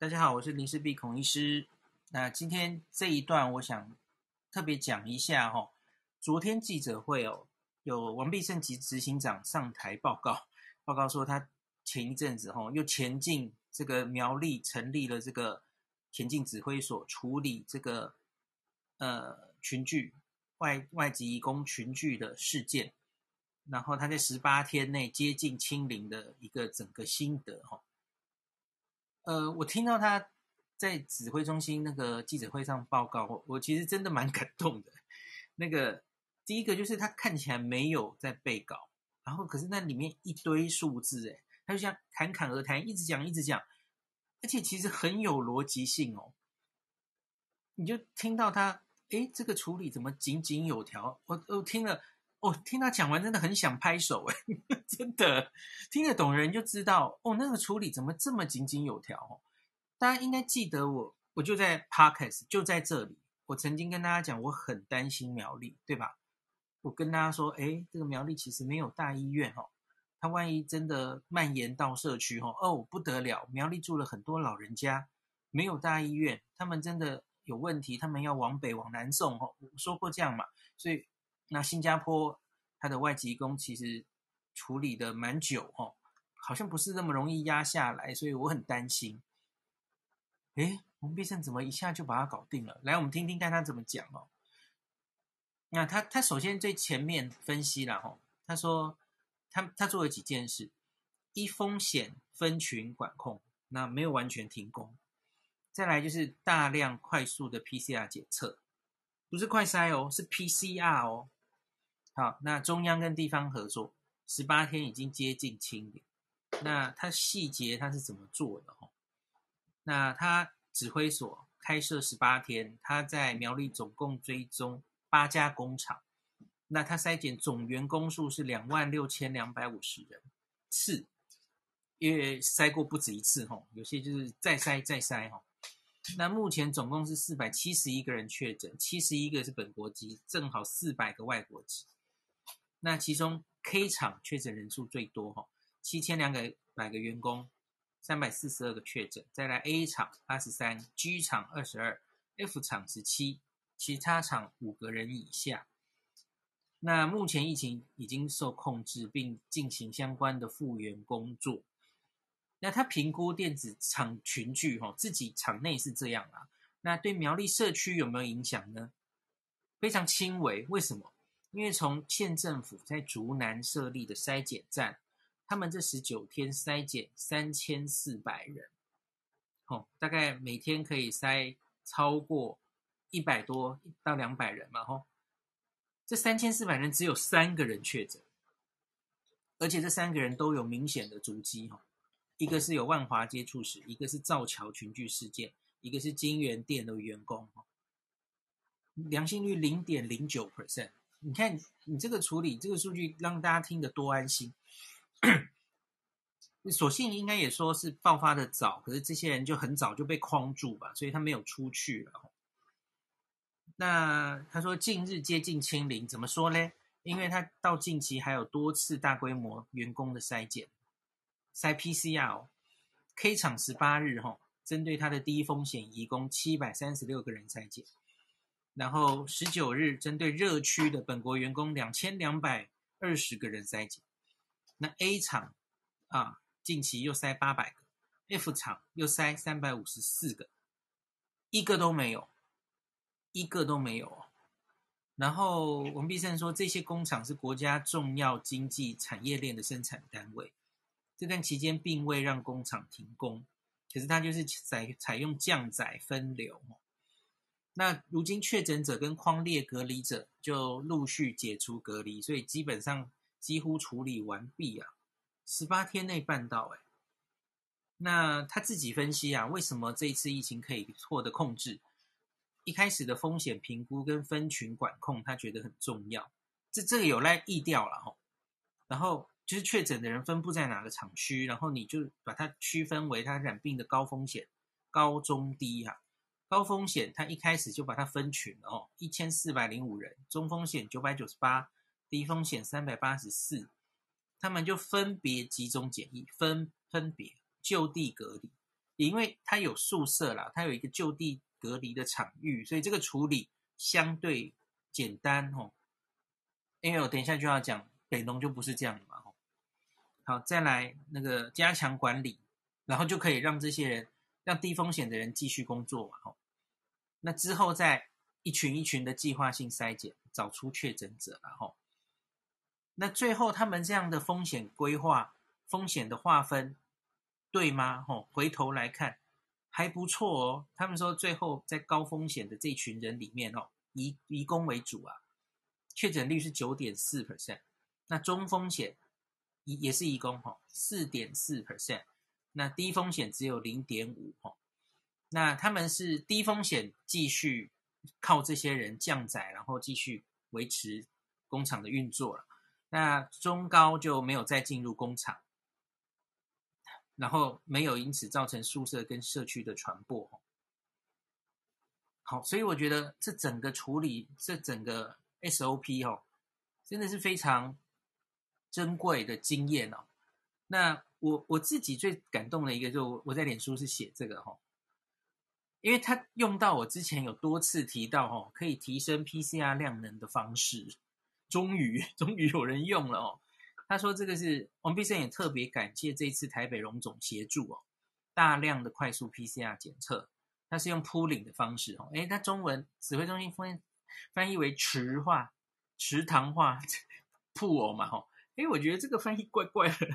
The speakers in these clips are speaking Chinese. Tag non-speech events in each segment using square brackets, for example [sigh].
大家好，我是林氏璧孔医师。那今天这一段，我想特别讲一下哈。昨天记者会哦，有王必胜及执行长上台报告，报告说他前一阵子哈又前进这个苗栗成立了这个前进指挥所，处理这个呃群聚外外籍移工群聚的事件，然后他在十八天内接近清零的一个整个心得哈。呃，我听到他在指挥中心那个记者会上报告，我我其实真的蛮感动的。那个第一个就是他看起来没有在背稿，然后可是那里面一堆数字，诶，他就像侃侃而谈，一直讲一直讲，而且其实很有逻辑性哦。你就听到他，诶，这个处理怎么井井有条？我我听了。哦，听他讲完真的很想拍手诶，[laughs] 真的听得懂人就知道哦，那个处理怎么这么井井有条？大家应该记得我，我就在 Podcast 就在这里，我曾经跟大家讲，我很担心苗栗，对吧？我跟大家说，诶，这个苗栗其实没有大医院哦，它万一真的蔓延到社区哦，哦不得了，苗栗住了很多老人家，没有大医院，他们真的有问题，他们要往北往南送哦，我说过这样嘛，所以。那新加坡它的外籍工其实处理的蛮久哦，好像不是那么容易压下来，所以我很担心。诶，王必胜怎么一下就把它搞定了？来，我们听听看他怎么讲哦。那他他首先最前面分析了哈，他说他他做了几件事：一风险分群管控，那没有完全停工；再来就是大量快速的 PCR 检测，不是快筛哦，是 PCR 哦。好，那中央跟地方合作，十八天已经接近清零。那它细节它是怎么做的？哈，那它指挥所开设十八天，它在苗栗总共追踪八家工厂。那它筛检总员工数是两万六千两百五十人次，因为筛过不止一次，哈，有些就是再筛再筛，哈。那目前总共是四百七十一个人确诊，七十一个是本国籍，正好四百个外国籍。那其中 K 厂确诊人数最多哈，七千两百个员工，三百四十二个确诊。再来 A 厂八十三，G 厂二十二，F 厂十七，其他厂五个人以下。那目前疫情已经受控制，并进行相关的复原工作。那他评估电子厂群聚哈，自己厂内是这样啊。那对苗栗社区有没有影响呢？非常轻微，为什么？因为从县政府在竹南设立的筛检站，他们这十九天筛检三千四百人，哦，大概每天可以筛超过一百多到两百人嘛，吼、哦，这三千四百人只有三个人确诊，而且这三个人都有明显的足迹，哈，一个是有万华接触史，一个是造桥群聚事件，一个是金源店的员工，哈，阳性率零点零九 percent。你看，你这个处理这个数据，让大家听得多安心。所幸应该也说是爆发的早，可是这些人就很早就被框住吧，所以他没有出去了。那他说近日接近清零，怎么说呢？因为他到近期还有多次大规模员工的筛检，筛 PCR，K 厂十八日哈，针对他的低风险移工七百三十六个人筛检。然后十九日，针对热区的本国员工两千两百二十个人筛检，那 A 厂啊，近期又筛八百个，F 厂又筛三百五十四个，一个都没有，一个都没有。然后王必胜说，这些工厂是国家重要经济产业链的生产单位，这段期间并未让工厂停工，可是他就是采采用降载分流。那如今确诊者跟框列隔离者就陆续解除隔离，所以基本上几乎处理完毕啊，十八天内办到哎。那他自己分析啊，为什么这一次疫情可以获得控制？一开始的风险评估跟分群管控，他觉得很重要。这这个有赖疫调了哈。然后就是确诊的人分布在哪个厂区，然后你就把它区分为他染病的高风险、高中低哈。高风险，他一开始就把它分群哦，一千四百零五人；中风险九百九十八，低风险三百八十四。他们就分别集中检疫，分分别就地隔离。因为它有宿舍啦，它有一个就地隔离的场域，所以这个处理相对简单哦。因为我等一下就要讲北农就不是这样的嘛。好，再来那个加强管理，然后就可以让这些人，让低风险的人继续工作嘛吼。那之后再一群一群的计划性筛检，找出确诊者，然后，那最后他们这样的风险规划、风险的划分，对吗？吼，回头来看还不错哦。他们说最后在高风险的这群人里面，哦，移移工为主啊，确诊率是九点四 percent，那中风险也也是移工，吼，四点四 percent，那低风险只有零点五，吼。那他们是低风险，继续靠这些人降载，然后继续维持工厂的运作了。那中高就没有再进入工厂，然后没有因此造成宿舍跟社区的传播。好，所以我觉得这整个处理，这整个 SOP 哦，真的是非常珍贵的经验哦。那我我自己最感动的一个，就我在脸书是写这个哈。因为他用到我之前有多次提到哦，可以提升 PCR 量能的方式，终于终于有人用了哦。他说这个是王必胜也特别感谢这次台北荣总协助哦，大量的快速 PCR 检测，他是用铺岭的方式哦。诶，他中文指挥中心翻翻译为池化、池塘化 [laughs] pool 嘛吼。诶，我觉得这个翻译怪怪的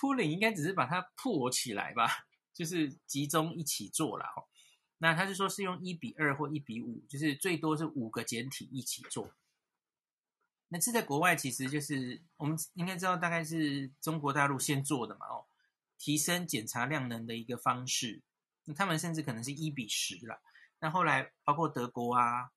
铺领应该只是把它铺起来吧，就是集中一起做了。那他是说，是用一比二或一比五，就是最多是五个简体一起做。那这在国外其实就是我们应该知道，大概是中国大陆先做的嘛，哦，提升检查量能的一个方式。那他们甚至可能是一比十了。那后来包括德国啊，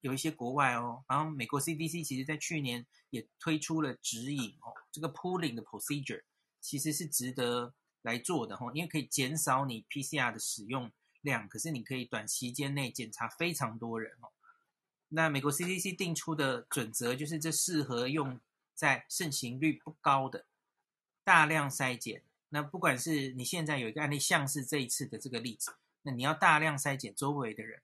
有一些国外哦，然后美国 CDC 其实在去年也推出了指引哦，这个 pooling 的 procedure 其实是值得来做的哦，因为可以减少你 PCR 的使用。量，可是你可以短期间内检查非常多人哦。那美国 CDC 定出的准则就是，这适合用在盛行率不高的大量筛检。那不管是你现在有一个案例，像是这一次的这个例子，那你要大量筛检周围的人，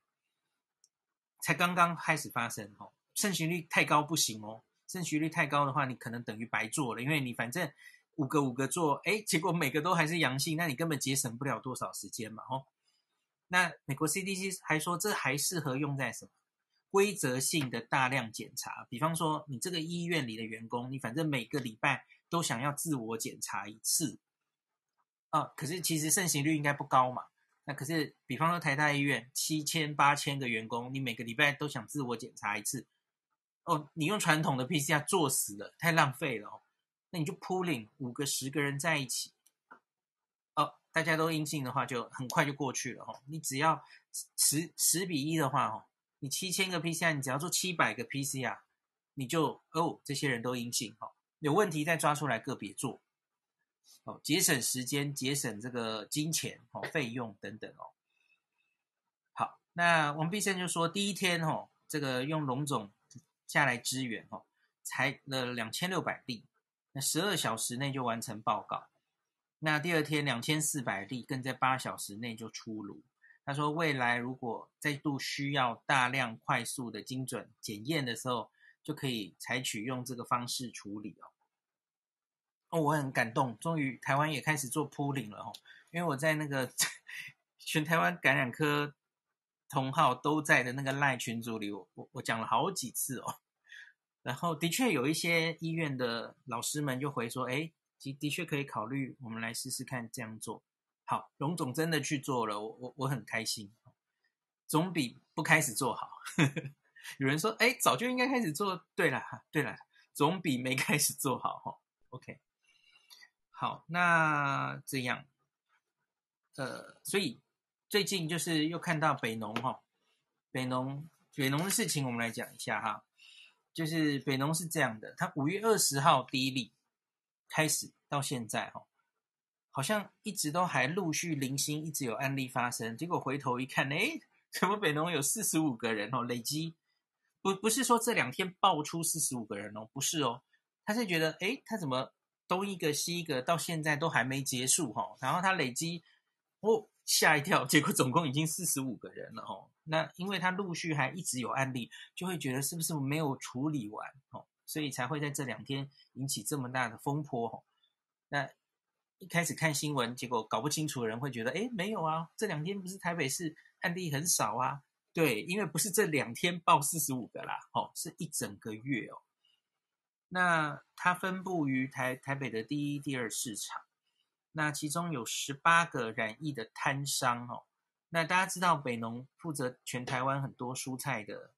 才刚刚开始发生哦。盛行率太高不行哦，盛行率太高的话，你可能等于白做了，因为你反正五个五个做，哎，结果每个都还是阳性，那你根本节省不了多少时间嘛，哦。那美国 CDC 还说，这还适合用在什么规则性的大量检查，比方说你这个医院里的员工，你反正每个礼拜都想要自我检查一次，啊，可是其实盛行率应该不高嘛。那可是，比方说台大医院七千八千个员工，你每个礼拜都想自我检查一次，哦，你用传统的 PCR 做死了，太浪费了哦。那你就 pooling 五个十个人在一起哦。大家都阴性的话，就很快就过去了哈。你只要十十比一的话，哈，你七千个 PCR，你只要做七百个 PCR，你就哦，这些人都阴性哈。有问题再抓出来个别做，哦，节省时间，节省这个金钱哦，费用等等哦。好，那王必胜就说，第一天哦，这个用龙总下来支援哦，才了两千六百例，那十二小时内就完成报告。那第二天两千四百例，更在八小时内就出炉。他说，未来如果再度需要大量快速的精准检验的时候，就可以采取用这个方式处理哦。哦，我很感动，终于台湾也开始做 pooling 了哦。因为我在那个全台湾感染科同好都在的那个赖群组里，我我我讲了好几次哦。然后的确有一些医院的老师们就回说，哎。的的确可以考虑，我们来试试看这样做。好，荣总真的去做了，我我我很开心，总比不开始做好。[laughs] 有人说，哎，早就应该开始做。对了，对了，总比没开始做好哈。OK，好，那这样，呃，所以最近就是又看到北农哈，北农北农的事情，我们来讲一下哈。就是北农是这样的，他五月二十号第一例。开始到现在哈，好像一直都还陆续零星，一直有案例发生。结果回头一看，哎，怎么北农有四十五个人哦？累积不不是说这两天爆出四十五个人哦，不是哦，他是觉得哎，他怎么东一个西一个，到现在都还没结束哈。然后他累积哦，吓一跳，结果总共已经四十五个人了哦。那因为他陆续还一直有案例，就会觉得是不是没有处理完哦，所以才会在这两天引起这么大的风波哦。那一开始看新闻，结果搞不清楚的人会觉得，诶，没有啊，这两天不是台北市案例很少啊？对，因为不是这两天报四十五个啦，哦，是一整个月哦。那它分布于台台北的第一、第二市场。那其中有十八个染疫的摊商哦，那大家知道北农负责全台湾很多蔬菜的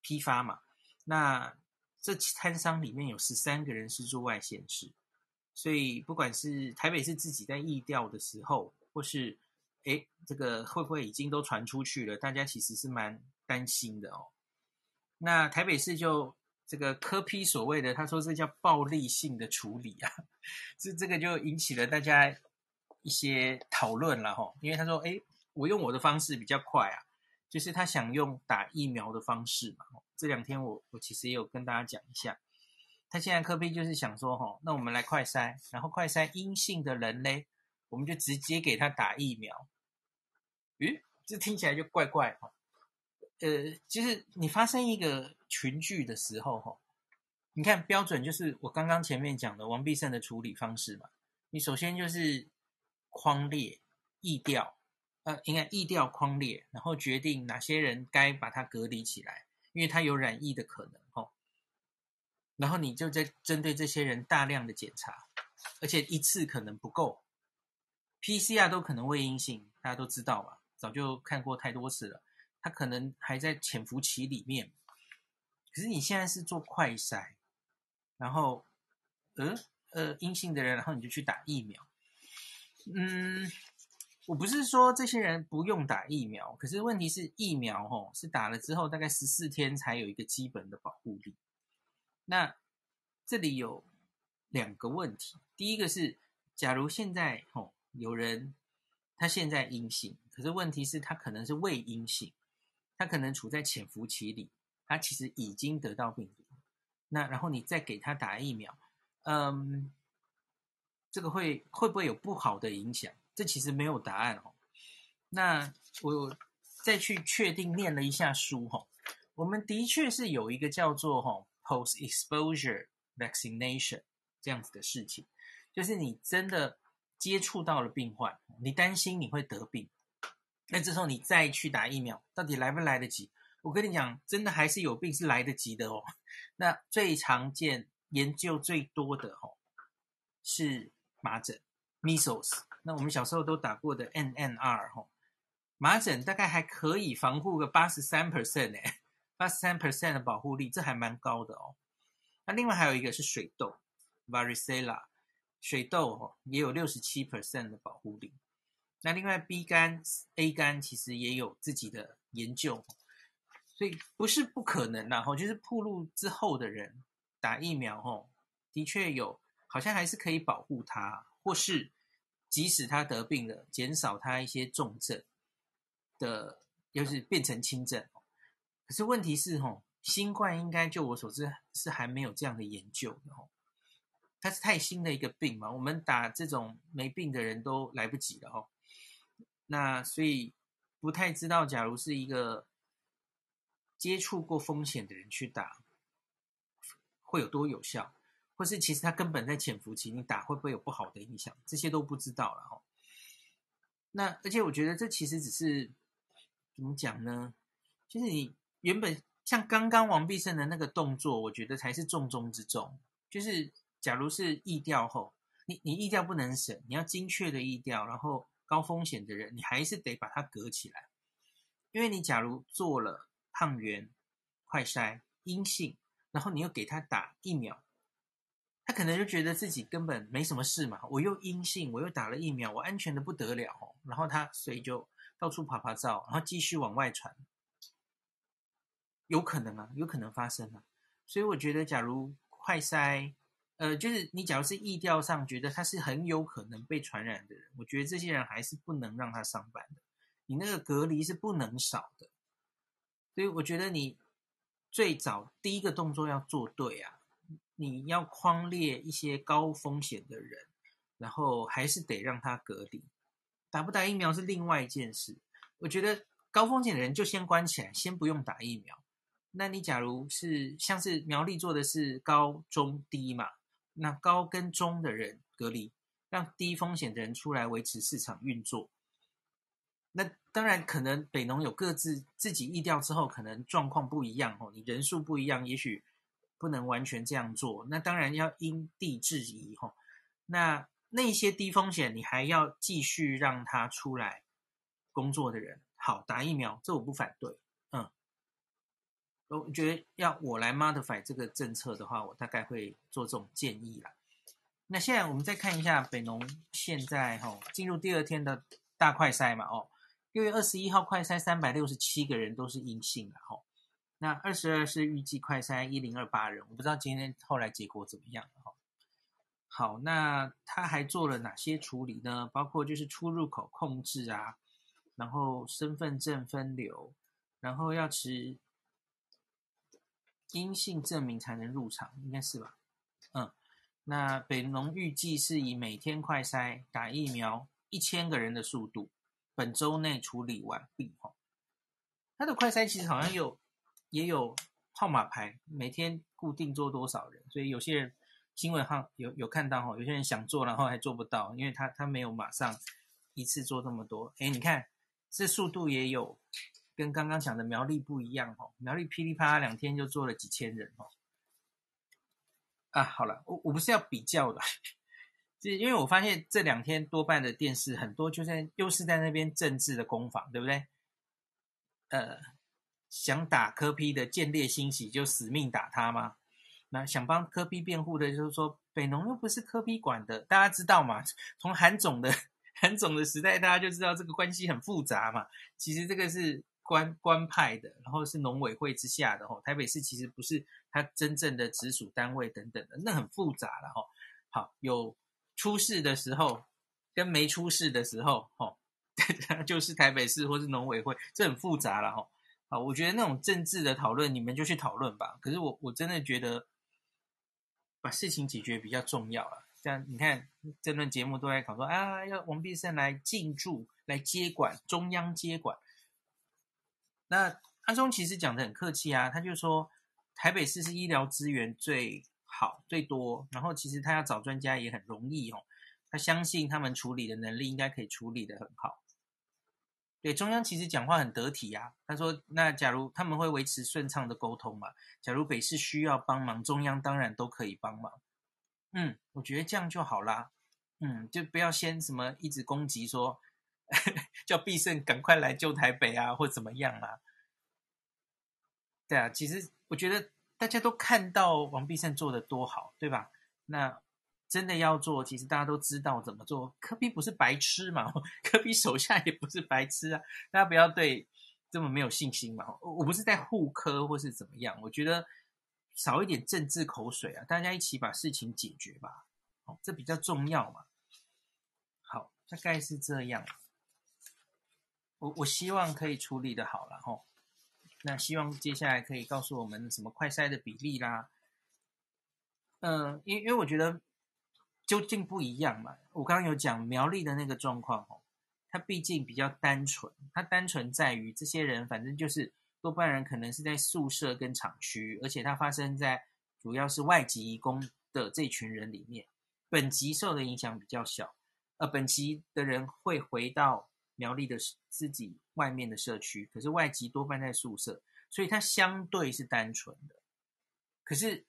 批发嘛，那这摊商里面有十三个人是住外县市，所以不管是台北市自己在疫调的时候，或是诶这个会不会已经都传出去了，大家其实是蛮担心的哦。那台北市就这个柯批所谓的，他说这叫暴力性的处理啊。这这个就引起了大家一些讨论了哈，因为他说，哎，我用我的方式比较快啊，就是他想用打疫苗的方式嘛。这两天我我其实也有跟大家讲一下，他现在柯 P 就是想说，哈，那我们来快筛，然后快筛阴性的人嘞，我们就直接给他打疫苗。咦，这听起来就怪怪哈。呃，就是你发生一个群聚的时候，哈。你看，标准就是我刚刚前面讲的王必胜的处理方式嘛。你首先就是框列疫调，呃，应该疫调框列，然后决定哪些人该把它隔离起来，因为他有染疫的可能，吼。然后你就在针对这些人大量的检查，而且一次可能不够，PCR 都可能为阴性，大家都知道嘛，早就看过太多次了。他可能还在潜伏期里面，可是你现在是做快筛。然后，呃呃，阴性的人，然后你就去打疫苗。嗯，我不是说这些人不用打疫苗，可是问题是疫苗吼是打了之后大概十四天才有一个基本的保护力。那这里有两个问题，第一个是，假如现在吼有人他现在阴性，可是问题是他可能是未阴性，他可能处在潜伏期里，他其实已经得到病毒。那然后你再给他打疫苗，嗯，这个会会不会有不好的影响？这其实没有答案哦。那我再去确定念了一下书哈，我们的确是有一个叫做哈 post-exposure vaccination 这样子的事情，就是你真的接触到了病患，你担心你会得病，那这时候你再去打疫苗，到底来不来得及？我跟你讲，真的还是有病是来得及的哦。那最常见、研究最多的哦，是麻疹 （measles）。那我们小时候都打过的 N-N-R 哦，麻疹大概还可以防护个八十三 percent 呢，八十三 percent 的保护力，这还蛮高的哦。那另外还有一个是水痘 （varicella），水痘哦也有六十七 percent 的保护力。那另外 B 肝、A 肝其实也有自己的研究。所以不是不可能啦，吼，就是暴露之后的人打疫苗，吼，的确有，好像还是可以保护他，或是即使他得病了，减少他一些重症的，就是变成轻症。可是问题是，吼，新冠应该就我所知是还没有这样的研究的，吼，它是太新的一个病嘛，我们打这种没病的人都来不及了，吼，那所以不太知道，假如是一个。接触过风险的人去打，会有多有效？或是其实他根本在潜伏期，你打会不会有不好的影响？这些都不知道了哈。那而且我觉得这其实只是怎么讲呢？就是你原本像刚刚王必胜的那个动作，我觉得才是重中之重。就是假如是意调后，你你意调不能省，你要精确的意调，然后高风险的人，你还是得把它隔起来，因为你假如做了。抗原快筛阴性，然后你又给他打疫苗，他可能就觉得自己根本没什么事嘛。我又阴性，我又打了疫苗，我安全的不得了。然后他所以就到处趴趴走，然后继续往外传，有可能啊，有可能发生啊。所以我觉得，假如快筛，呃，就是你假如是意调上觉得他是很有可能被传染的人，我觉得这些人还是不能让他上班的。你那个隔离是不能少的。所以我觉得你最早第一个动作要做对啊，你要框列一些高风险的人，然后还是得让他隔离。打不打疫苗是另外一件事。我觉得高风险的人就先关起来，先不用打疫苗。那你假如是像是苗栗做的是高中低嘛，那高跟中的人隔离，让低风险的人出来维持市场运作。那当然可能北农有各自自己疫调之后，可能状况不一样哦，你人数不一样，也许不能完全这样做。那当然要因地制宜哈。那那些低风险，你还要继续让他出来工作的人，好打疫苗，这我不反对。我觉得要我来 modify 这个政策的话，我大概会做这种建议啦。那现在我们再看一下北农现在哈进入第二天的大快筛嘛哦，六月二十一号快筛三百六十七个人都是阴性的哈。那二十二是预计快筛一零二八人，我不知道今天后来结果怎么样哈。好，那他还做了哪些处理呢？包括就是出入口控制啊，然后身份证分流，然后要持。阴性证明才能入场，应该是吧？嗯，那北农预计是以每天快筛打疫苗一千个人的速度，本周内处理完毕。哈，他的快筛其实好像有也有号码牌，每天固定做多少人，所以有些人新闻上有有看到哈，有些人想做然后还做不到，因为他他没有马上一次做这么多。诶，你看这速度也有。跟刚刚讲的苗栗不一样哦，苗栗噼里啪啦两天就做了几千人哦。啊，好了，我我不是要比较的，是因为我发现这两天多半的电视很多就在又是在那边政治的攻防，对不对？呃，想打柯 P 的见猎欣喜就死命打他吗？那想帮柯 P 辩护的就是说北农又不是柯 P 管的，大家知道嘛？从韩总的 [laughs] 韩总的时代，大家就知道这个关系很复杂嘛。其实这个是。官官派的，然后是农委会之下的吼，台北市其实不是它真正的直属单位等等的，那很复杂了吼。好，有出事的时候跟没出事的时候，吼，[laughs] 就是台北市或是农委会，这很复杂了吼。好，我觉得那种政治的讨论，你们就去讨论吧。可是我我真的觉得把事情解决比较重要啊。这样你看，这段节目都在考说啊，要王必胜来进驻，来接管，中央接管。那阿松其实讲得很客气啊，他就说台北市是医疗资源最好最多，然后其实他要找专家也很容易哦，他相信他们处理的能力应该可以处理得很好。对，中央其实讲话很得体啊，他说那假如他们会维持顺畅的沟通嘛，假如北市需要帮忙，中央当然都可以帮忙。嗯，我觉得这样就好啦，嗯，就不要先什么一直攻击说。叫必胜赶快来救台北啊，或怎么样啊？对啊，其实我觉得大家都看到王必胜做的多好，对吧？那真的要做，其实大家都知道怎么做。科比不是白痴嘛？科比手下也不是白痴啊！大家不要对这么没有信心嘛。我不是在护科或是怎么样，我觉得少一点政治口水啊，大家一起把事情解决吧。哦，这比较重要嘛。好，大概是这样。我我希望可以处理的好了吼，那希望接下来可以告诉我们什么快筛的比例啦，嗯，因因为我觉得究竟不一样嘛，我刚刚有讲苗栗的那个状况吼，它毕竟比较单纯，它单纯在于这些人反正就是多半人可能是在宿舍跟厂区，而且它发生在主要是外籍移工的这群人里面，本籍受的影响比较小，呃，本籍的人会回到。苗栗的自己外面的社区，可是外籍多半在宿舍，所以它相对是单纯的。可是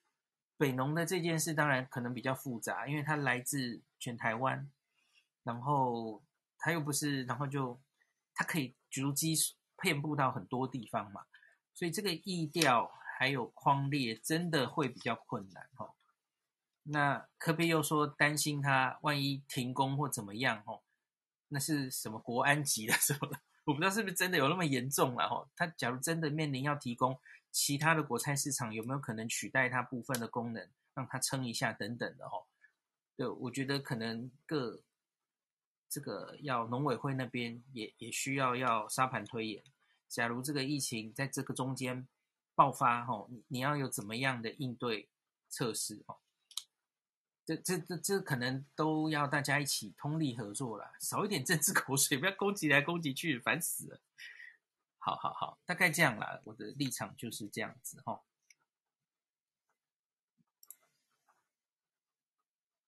北农的这件事当然可能比较复杂，因为它来自全台湾，然后它又不是，然后就它可以逐机遍布到很多地方嘛，所以这个疫调还有框列真的会比较困难哈。那科比又说担心他万一停工或怎么样哦。那是什么国安级的 [laughs] 什么？我不知道是不是真的有那么严重了哈。他假如真的面临要提供其他的国菜市场，有没有可能取代它部分的功能，让它撑一下等等的哈？对，我觉得可能各这个要农委会那边也也需要要沙盘推演。假如这个疫情在这个中间爆发哈，你要有怎么样的应对措施哈？这这这这可能都要大家一起通力合作了，少一点政治口水，不要攻击来攻击去，烦死了。好好好，大概这样啦，我的立场就是这样子哈。